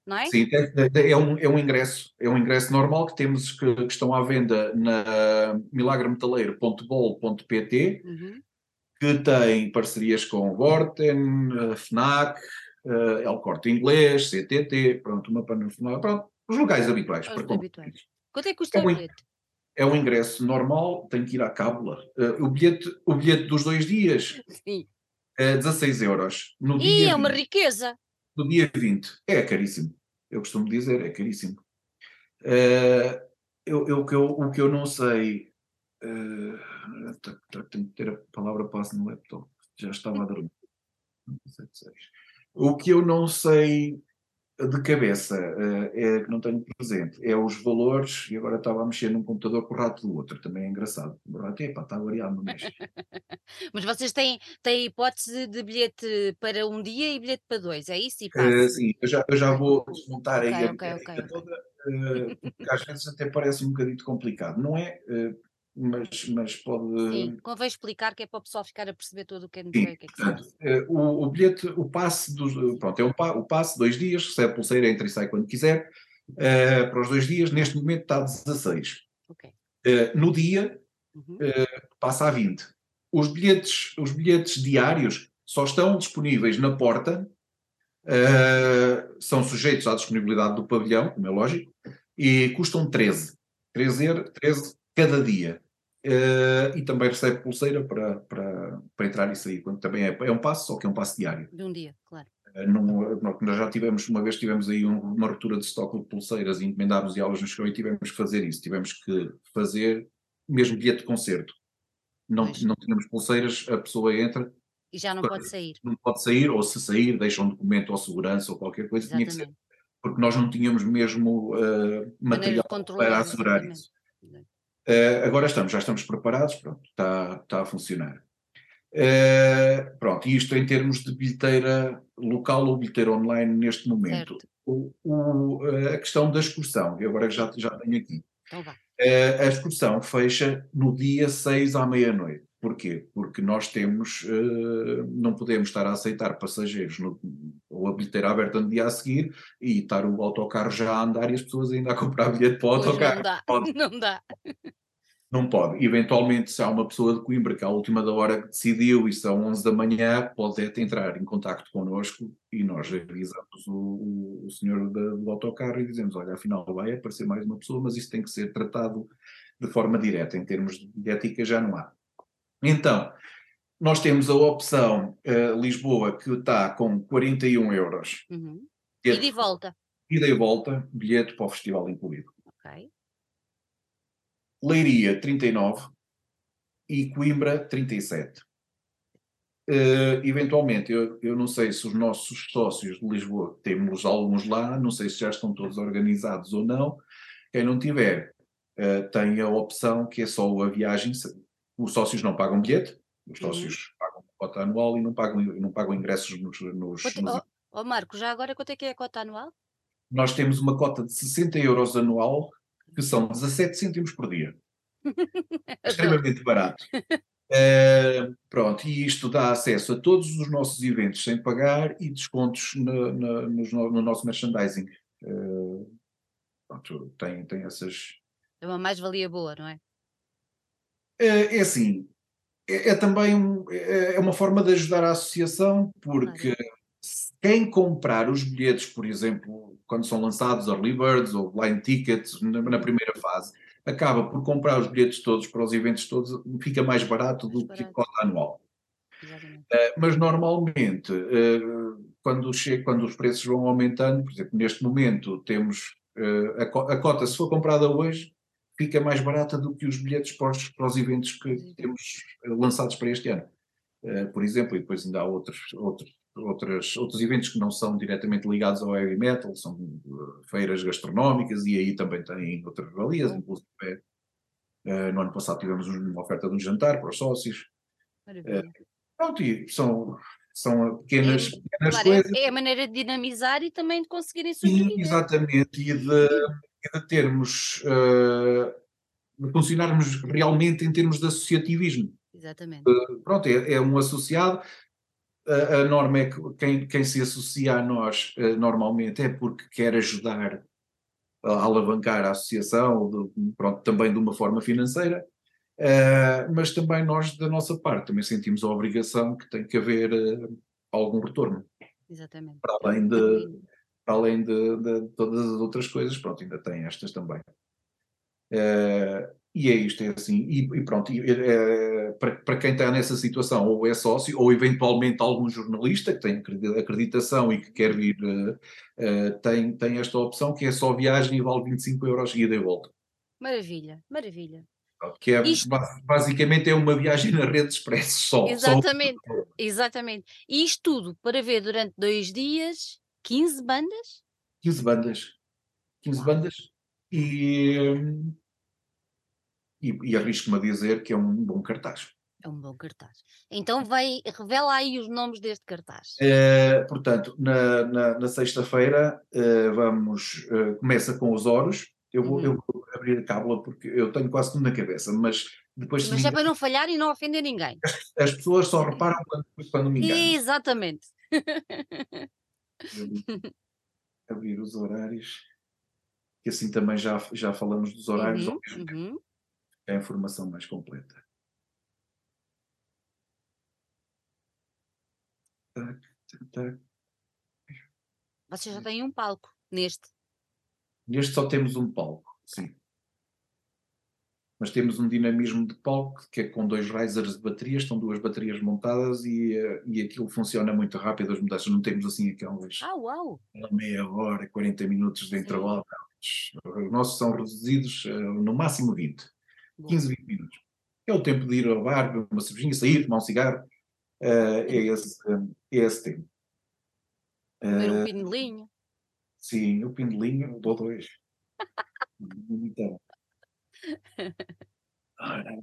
não é? Sim, é, é, um, é um ingresso. É um ingresso normal que temos, que, que estão à venda na milagremetaleiro.bol.pt, uhum. Que tem parcerias com Gorten, FNAC, uh, El Corte Inglês, CTT, pronto, uma panafina, pronto, os locais habituais. Os para habituais. Quanto é que custa é o bilhete? é um ingresso normal, tem que ir à cábula. Uh, o, bilhete, o bilhete dos dois dias Sim. é 16 euros. No e dia é uma 20, riqueza. No dia 20. É caríssimo. Eu costumo dizer, é caríssimo. Uh, eu, eu, eu, o que eu não sei. Uh, tenho que ter a palavra passe no laptop. Já estava a dormir. O que eu não sei de cabeça, uh, é que não tenho presente, é os valores, e agora estava a mexer num computador com o rato do outro, também é engraçado. O rato, epá, está variado, mexe. Mas vocês têm, têm hipótese de bilhete para um dia e bilhete para dois, é isso? E Uh, sim, eu já, eu já vou desmontar ok, aí a ok, ok, mecânica ok. toda, uh, porque às vezes até parece um bocadinho complicado, não é? Uh, mas, mas Sim, pode. convém explicar que é para o pessoal ficar a perceber todo o que é Sim, que é que passa. eh, o, o bilhete, o passe dos. Pronto, é o, pa- o passe, dois dias, recebe pulseira, entra e sai quando quiser. eh, para os dois dias, neste momento está a 16. Ok. Eh, no dia, Uhum. passa a 20. Os bilhetes, os bilhetes diários só estão disponíveis na porta, eh, são sujeitos à disponibilidade do pavilhão, como é lógico, e custam 13. 13, er- 13 cada dia. Eh, e também recebe pulseira para, para, para entrar e sair, quando também é, é um passo, só que é um passo diário. De um dia, claro. Eh, não- nós já tivemos, uma vez tivemos aí um- uma ruptura de estoque de pulseiras e encomendámos e aulas no chegou e tivemos que fazer isso, tivemos que fazer mesmo bilhete de concerto. Não, Pois. não tínhamos pulseiras, a pessoa entra, E já não pode sair. não pode sair, ou se sair, deixa um documento ou segurança ou qualquer coisa, tinha que ser, porque nós não tínhamos mesmo de material para assegurar exatamente. isso. Eh, agora estamos, já estamos preparados, pronto, está, está a funcionar. Eh, pronto, e isto em termos de bilheteira local ou bilheteira online neste momento. O- o, eh, a questão da excursão, eu agora já, já tenho aqui. Então. Eh, a excursão fecha no dia 6 à meia-noite. Porquê? Porque nós temos, eh, não podemos estar a aceitar passageiros no, ou a bilheteira aberta no dia a seguir e estar o autocarro já a andar e as pessoas ainda a comprar bilhete para o Pois autocarro. não dá. Pode. Não dá. Não pode. Eventualmente, se há uma pessoa de Coimbra que à última da hora decidiu e são 11 da manhã, pode até entrar em contacto connosco e nós avisamos o, o, o senhor da- do autocarro e dizemos, olha, afinal vai aparecer mais uma pessoa, mas isso tem que ser tratado de forma direta. Em termos de ética já não há. Então, nós temos a opção eh, Lisboa que está com 41 euros. Uhum. Ida e volta. Ida e volta, bilhete para o festival incluído. Ok. Leiria 39 e Coimbra 37. Eh, eventualmente, eu, eu não sei se os nossos sócios de Lisboa, temos alguns lá, não sei se já estão todos organizados ou não. Quem não tiver, eh, tem a opção que é só a viagem. Os sócios não pagam bilhete, os Uhum. sócios pagam cota anual e não pagam, não pagam ingressos nos. nos- Quanto- nos- Oh, oh, Marco, já agora quanto é que é a cota anual? Nós temos uma cota de 60 euros anual, que são 17 cêntimos por dia. extremamente barato. Eh, pronto, e isto dá acesso a todos os nossos eventos sem pagar e descontos na- nos no, no nosso merchandising. Eh, pronto, tem, tem essas. É uma mais-valia boa, não é? Eh, é assim, é, é também um- é, é uma forma de ajudar a associação, porque quem comprar os bilhetes, por exemplo, quando são lançados early birds ou blind tickets na, na primeira fase, acaba por comprar os bilhetes todos para os eventos todos, fica mais barato do Mais que a barato. cota anual. Eh, mas normalmente, eh, quando, che- quando os preços vão aumentando, por exemplo, neste momento temos eh, a, co- a cota, se for comprada hoje, fica mais barata do que os bilhetes para os, para os eventos que temos eh, lançados para este ano. Eh, por exemplo, e depois ainda há outros, outros, outras, outros eventos que não são diretamente ligados ao heavy metal, são eh, feiras gastronómicas e aí também têm outras valias, inclusive eh, no ano passado tivemos uma oferta de um jantar para os sócios. Pronto, e são, são pequenas, É, pequenas Claro, coisas. é, é a maneira de dinamizar e também de conseguirem Sim, sobreviver. exatamente, e de, e de termos, eh, de funcionarmos realmente em termos de associativismo. Exatamente. Pronto, é, é um associado, a, a norma é que quem, quem se associa a nós eh, normalmente é porque quer ajudar a alavancar a associação, de- pronto, também de uma forma financeira, eh, mas também nós, da nossa parte, também sentimos a obrigação que tem que haver eh, algum retorno, Exatamente. para além de, além de, de todas as outras coisas, pronto, ainda tem estas também. Eh, e é isto, é assim, e, e pronto, e, eh, para, para quem está nessa situação, ou é sócio, ou eventualmente algum jornalista que tem acredi- acreditação e que quer vir, eh, tem, tem esta opção que é só viagem e vale 25 euros ida e volta. Maravilha, maravilha. Que é, Isto- bas- basicamente é uma viagem na rede expresso só. só Exatamente, exatamente. E isto tudo para ver durante dois dias 15 bandas? 15 bandas. 15 Uau. bandas e, e, e arrisco-me a dizer que é um bom cartaz. É um bom cartaz. Então vai, revela aí os nomes deste cartaz. Eh, portanto, na, na- na sexta-feira eh, vamos, eh, começa com os Oros. Eu vou, eu Uhum. vou abrir a cábula porque eu tenho quase tudo na cabeça, mas depois Mas me é para não falhar e não ofender ninguém. as pessoas só reparam quando, quando me engano. Exatamente. Abrir, os horários, que assim também já, já falamos dos horários, Uhum, uhum. é a informação mais completa. Tac, tac, tac. Vocês já têm um palco neste. Neste só temos um palco, sim. Mas temos um dinamismo de palco que é com dois risers de baterias, estão duas baterias montadas e, eh, e aquilo funciona muito rápido, as mudanças. Não temos assim aquelas Ah, uau! meia hora, 40 minutos de Sim. intervalo. Os nossos são reduzidos eh, no máximo 20, Boa. 15, 20 minutos. É o tempo de ir ao bar, beber uma cervejinha, sair, tomar um cigarro. eh, é, esse, é esse tempo. Comer um Eh, pinelinho. sim, o pindelinho, dou dois. Então, ora,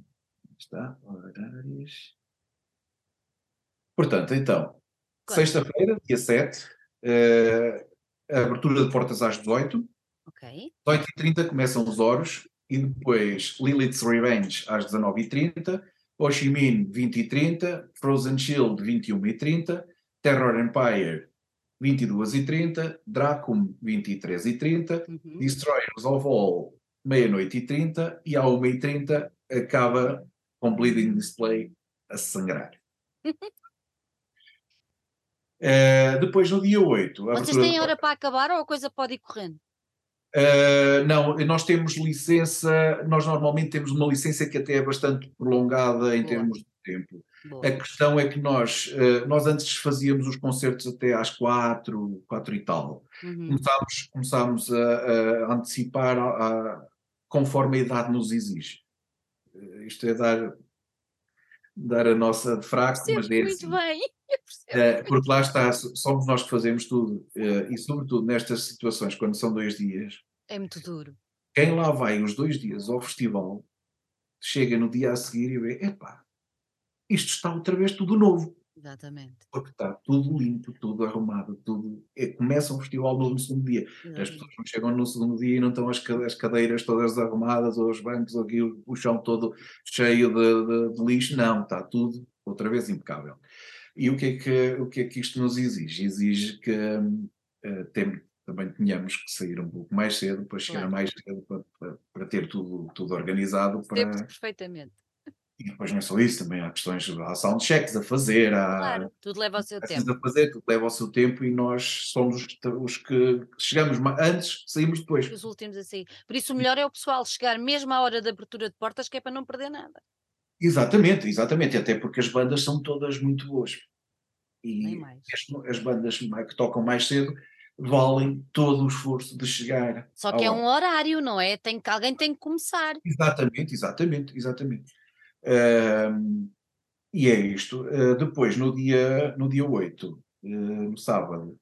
está, horários. Portanto, então, Conta. sexta-feira, dia 7, eh, a abertura de portas às 18, Ok. 18h30 começam os Oros e depois Lilith's Revenge às 19h30, Ho Chi Minh 20h30, Frozen Shield 21h30, Terror Empire 22h30, Dracum 23h30, Uhum. Destroyers of All meia-noite e 30 e à 1h30 acaba com Bleeding Display a sangrar. Eh, depois no dia 8, a Vocês têm hora para acabar ou a coisa pode ir correndo? Uh, não, nós temos licença, nós normalmente temos uma licença que até é bastante prolongada em Boa. termos de tempo. Boa. A questão é que nós, uh, nós antes fazíamos os concertos até às quatro, quatro e tal. Uhum. Começámos, começámos a, a antecipar a- a- conforme a idade nos exige. Uh, Isto é dar, dar a nossa de fraco, mas é muito assim. bem. Uh, porque lá está, so- somos nós que fazemos tudo, uh, e sobretudo nestas situações, quando são dois dias, É muito duro. quem lá vai os dois dias ao festival chega no dia a seguir e vê, epá, isto está outra vez tudo novo, Exatamente. porque está tudo limpo, tudo arrumado, tudo. É, começa um festival novo no segundo dia. As Exatamente. pessoas não chegam no segundo dia e não estão as, ca- as cadeiras todas arrumadas, ou os bancos, ou aqui, o chão todo cheio de, de- de lixo. Não, está tudo outra vez impecável. E o que é que, o que, é que isto nos exige? Exige que eh, tem- também tenhamos que sair um pouco mais cedo para chegar Claro. mais cedo para, para- para ter tudo, tudo organizado para, perfeitamente. E depois não é só isso, também há questões, há soundchecks a fazer, há Claro, tudo leva o seu tempo. a fazer, tudo leva o seu tempo e nós somos os, que- os que chegamos antes, saímos depois. Os últimos a sair. Por isso, o melhor é o pessoal chegar mesmo à hora da abertura de portas, que é para não perder nada. Exatamente, exatamente, até porque as bandas são todas muito boas. E mais. as, as bandas que tocam mais cedo valem todo o esforço de chegar. Só que é hora. um horário, não é? Tem que, alguém tem que começar. Exatamente, exatamente, exatamente. Ahm, e é isto. Ah, depois, no dia, no dia 8, ah, no sábado,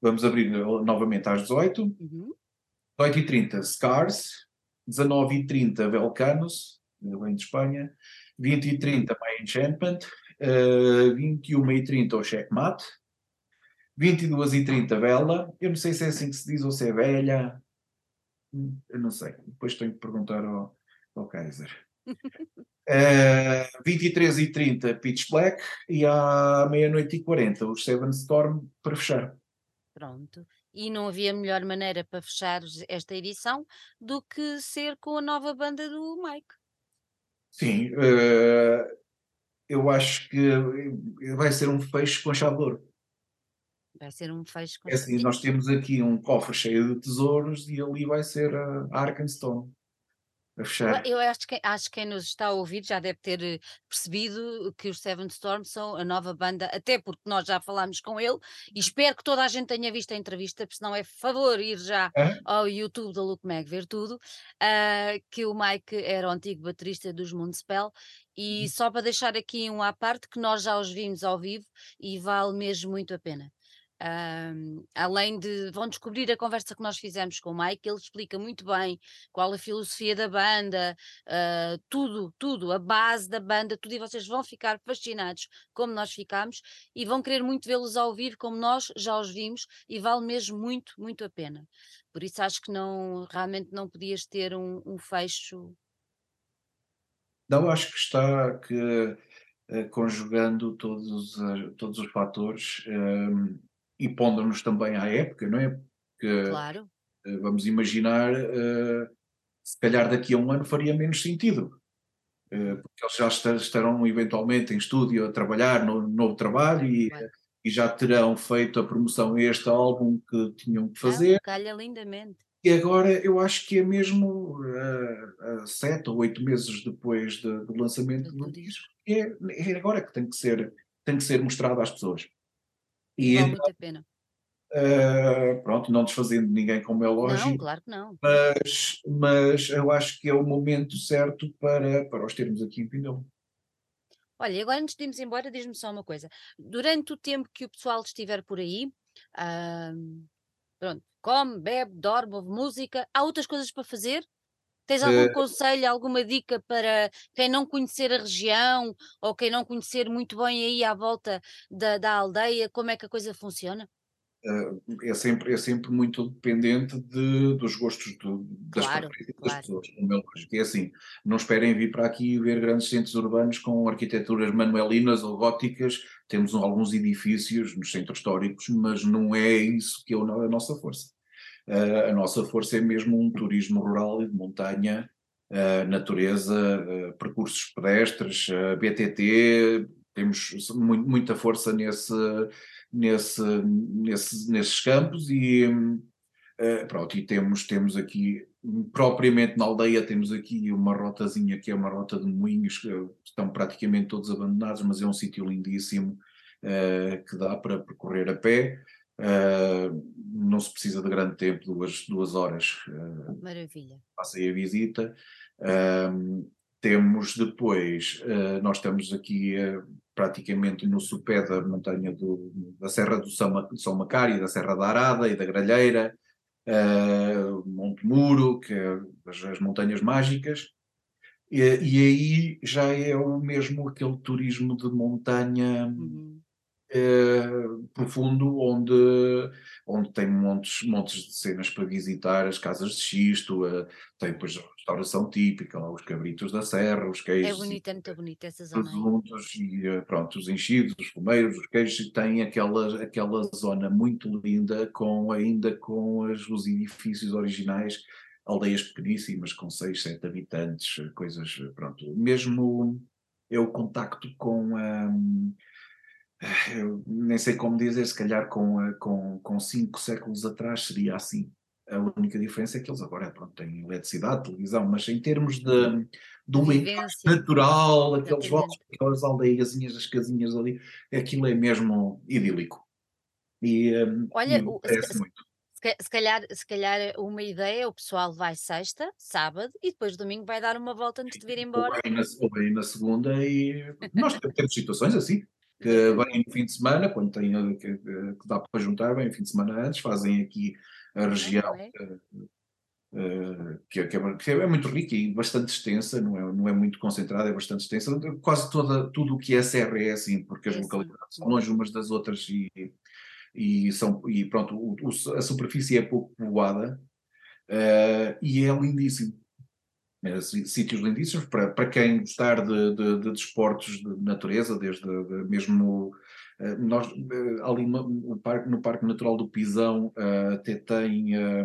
vamos abrir no- novamente às 18, Uhum. 18h30 Scars, 19h30 Velcanos, vem de Espanha, 20h30 My Enchantment, uh, 21h30 o Checkmate, 22h30 Vela, eu não sei se é assim que se diz ou se é velha, eu não sei, depois tenho que perguntar ao, ao Kaiser. Uh, 23h30 Pitch Black e à meia-noite e 40 o Seven Storm para fechar. Pronto. E não havia melhor maneira para fechar esta edição do que ser com a nova banda do Mike. Sim, eh, eu acho que vai ser um fecho com chave de ouro. Vai ser um fecho com É assim, nós temos aqui um cofre cheio de tesouros e ali vai ser a Arkenstone a Eu, fechar. eu acho, que, acho que quem nos está a ouvir já deve ter eh, percebido que os Seven Storm são a nova banda, até porque nós já falámos com ele e espero que toda a gente tenha visto a entrevista, porque senão é favor ir já Hã? ao YouTube da Luke Mag ver tudo, ah, que o Mike era o antigo baterista dos Moonspell e só para deixar aqui um à parte que nós já os vimos ao vivo e vale mesmo muito a pena. Um, além de vão descobrir a conversa que nós fizemos com o Mike, ele explica muito bem qual a filosofia da banda, uh, tudo, tudo, a base da banda, tudo, e vocês vão ficar fascinados como nós ficámos e vão querer muito vê-los ao vivo como nós já os vimos e vale mesmo muito, muito a pena. Por isso acho que não, realmente não podias ter um, um fecho. Não, acho que está que, uh, conjugando todos, uh, todos os fatores. Um, e pondo-nos também à época, não é? Porque Claro, eh, vamos imaginar, eh, se calhar daqui a um ano faria menos sentido, eh, porque eles já esta- estarão eventualmente em estúdio a trabalhar no novo trabalho e, claro. e já terão feito a promoção a este álbum que tinham que fazer. calha lindamente. E agora eu acho que é mesmo uh, uh, sete ou oito meses depois de- do lançamento Do disco, é, é agora que tem que ser, tem que ser mostrado às pessoas. E vale muito a pena. Uh, pronto, não desfazendo de ninguém, como é Não, lógico, claro que não. mas, mas eu acho que é o momento certo para, para os termos aqui em Pindão. Olha, e agora antes de irmos embora, diz-me só uma coisa. Durante o tempo que o pessoal estiver por aí, ahm, pronto, come, bebe, dorme, ouve música, há outras coisas para fazer? Tens algum Uh, conselho, alguma dica para quem não conhecer a região ou quem não conhecer muito bem aí à volta da, da aldeia, como é que a coisa funciona? uh, é, sempre, é sempre muito dependente de, dos gostos do- das Claro, das claro. pessoas, como é lógico. É assim, não esperem vir para aqui ver grandes centros urbanos com arquiteturas manuelinas ou góticas, temos alguns edifícios nos centros históricos, mas não é isso que é a nossa força. Uh, a nossa força é mesmo um turismo rural e de montanha, uh, natureza, uh, percursos pedestres, BTT, temos mu- muita força nesse, nesse, nesse, nesses campos e pronto, e temos, temos aqui, propriamente na aldeia, temos aqui uma rotazinha que é uma rota de moinhos que estão praticamente todos abandonados, mas é um sítio lindíssimo uh, que dá para percorrer a pé. Uh, não se precisa de grande tempo, duas, duas horas, uh, Maravilha. passei a visita. Um, temos depois, uh, nós estamos aqui uh, praticamente no sopé da montanha do, da Serra do São, São Macário, da Serra da Arada e da Gralheira, uh, Monte Muro, que é as, as montanhas mágicas, e, e aí já é o mesmo aquele turismo de montanha Uhum. Eh, profundo onde, onde tem montes, montes de cenas para visitar, as casas de xisto, eh, tem depois a restauração típica, os cabritos da serra, os É queijos, bonito, é muito bonito essa zona presuntos e eh, pronto, os enchidos, os fumeiros, os queijos, e tem aquela, aquela zona muito linda com ainda com as, os edifícios originais, aldeias pequeníssimas com seis, sete habitantes, coisas, pronto, mesmo é o contacto com a eu nem sei como dizer, se calhar com, eh, com, com cinco séculos atrás seria assim. A única diferença é que eles agora pronto, têm eletricidade, televisão, mas em termos de, encaixe Vivência, natural, aqueles vossos, aquelas aldeiazinhas, as casinhas ali, aquilo é mesmo idílico. E, eh, Olha, o- se, muito. se ca- se calhar, se calhar uma ideia, o pessoal vai sexta, sábado e depois domingo vai dar uma volta antes de vir Ou embora. bem na, ou bem na segunda e nós temos situações assim, que vêm no fim de semana, quando eh, que, que dá para juntar, vêm no fim de semana antes, fazem aqui a Não, região é? eh, que, é, que é- que é muito rica e bastante extensa, não é, não é muito concentrada, é bastante extensa. Quase toda, tudo o que é serra é assim, porque as É assim. localidades são longe umas das outras e, e, são, e pronto, o- o- a superfície é pouco povoada eh, e é lindíssimo. Sí- sítios lindíssimos para, para quem gostar de, de, de desportos de natureza, desde de- mesmo eh, nós eh, ali no, parque, no Parque Natural do Pisão eh, até tem eh,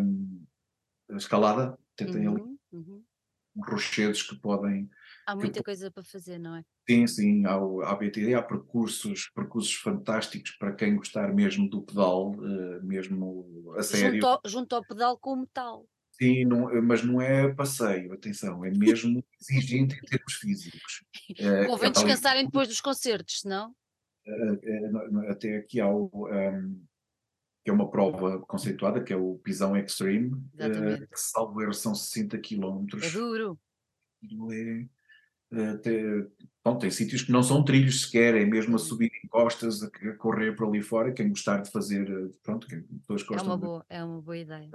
escalada, até tem ali Uhum, uhum. rochedos que podem, Há muita coisa para fazer, não é? sim, sim, há, há BTD, há percursos, percursos fantásticos para quem gostar mesmo do pedal, eh, mesmo a sério. Junto ao, junto ao pedal com o metal. Sim, não- mas não é passeio, atenção, é mesmo exigente em termos físicos. Eh, Convém é descansarem depois dos concertos, senão? eh, eh, no- no- até aqui há o, ehm, que é uma prova conceituada, que é o Pisão Extreme, eh, que salvo erro são 60 É quilómetros. duro. Aquilo é, eh, te- Bom, tem sítios que não são trilhos sequer, é mesmo a subir em costas, a, correr por ali fora, quem gostar de fazer, eh, pronto, quem pessoas É gostam uma de boa, é uma boa ideia.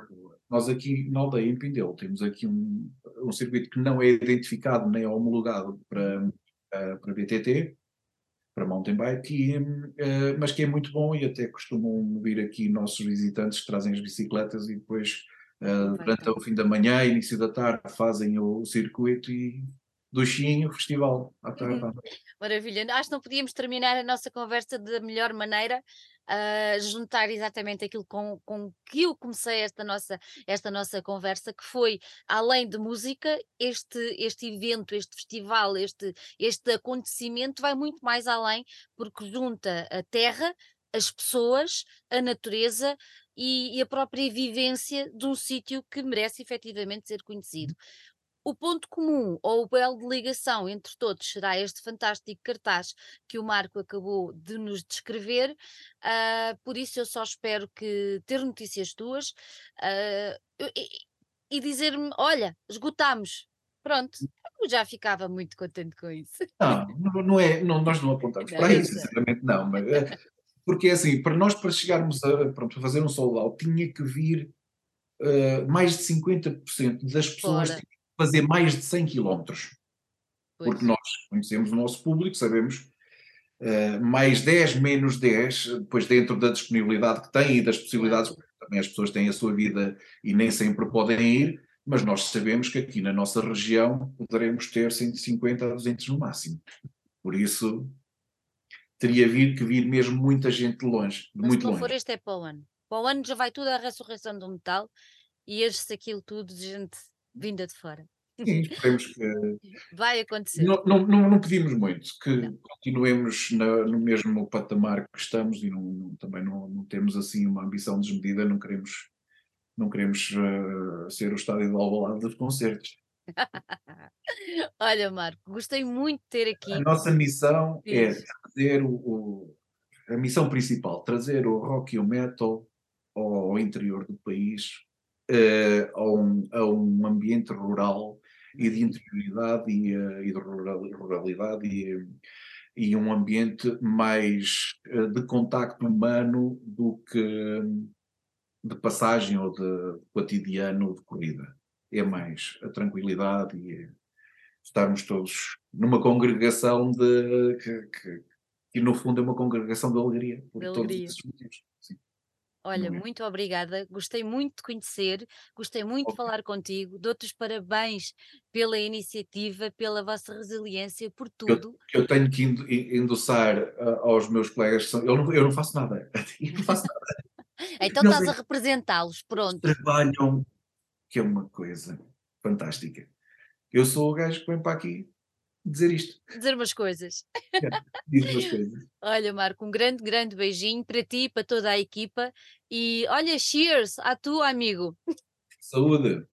Nós aqui na aldeia, em Pindelo, temos aqui um, um circuito que não é identificado nem homologado para, eh, para BTT, para mountain bike, e, eh, mas que é muito bom e até costumam vir aqui nossos visitantes que trazem as bicicletas e depois durante o fim da manhã, início da tarde, fazem o, o circuito e duchinho, festival à tarde. à noite. Maravilha. Acho que não podíamos terminar a nossa conversa da melhor maneira, a juntar exatamente aquilo com, com que eu comecei esta nossa, esta nossa conversa, que foi, além de música, este, este evento, este festival, este, este acontecimento vai muito mais além, porque junta a terra, as pessoas, a natureza e a própria vivência de um sítio que merece efetivamente ser conhecido. O ponto comum ou o elo de ligação entre todos será este fantástico cartaz que o Marco acabou de nos descrever. ah, por isso, eu só espero que ter notícias tuas ah, e, e- dizer-me: olha, esgotámos. Pronto, eu já ficava muito contente com isso. Não, não, é, não, nós não apontamos Não, para sei. sinceramente não, mas, eh, porque é assim, para nós para chegarmos a, pronto, fazer um sold out, tinha que vir eh, mais de 50% das pessoas Fora. Fazer mais de 100 km, porque nós conhecemos o nosso público, sabemos eh, mais 10, menos 10, depois dentro da disponibilidade que têm e das possibilidades, também as pessoas têm a sua vida e nem sempre podem ir, mas nós sabemos que aqui na nossa região poderemos ter 150 a 200 no máximo. Por isso, teria vir, que vir mesmo muita gente de longe, de Mas muito longe. for este é para o ano. Para o ano já vai tudo à ressurreição do metal e este aquilo tudo de gente vinda de fora. Sim, esperemos que. Vai acontecer. Não, não, não, pedimos muito, que Não. continuemos na- no mesmo patamar que estamos e não, também não, temos assim uma ambição desmedida, não queremos, não queremos eh, ser o estádio de Alvalade dos concertos. Olha, Marco, gostei muito de ter aqui. A nossa missão é Diz. trazer o, o- a missão principal, trazer o rock e o metal ao interior do país, eh, a, um, a um ambiente rural e de interioridade e, eh, e de rural- ruralidade e, e um ambiente mais eh, de contacto humano do que de passagem ou de cotidiano de corrida. É mais a tranquilidade e estarmos todos numa congregação de que, que- que no fundo é uma congregação de alegria por De todos alegria. esses motivos. Olha, Não é? muito obrigada. Gostei muito de conhecer, gostei muito de Ok. falar contigo. Dou-te os parabéns pela iniciativa, pela vossa resiliência, por tudo. que eu tenho que endossar ah, aos meus colegas, que são- eu não, eu não faço nada, eu não faço nada, Então Eles estás a representá-los, pronto. trabalham, que é uma coisa fantástica. Eu sou o gajo que vem para aqui dizer isto, Dizer umas coisas. dizer umas coisas. Olha, Marco, um grande, grande beijinho para ti e para toda a equipa. E olha, cheers à tua, amigo. Saúde!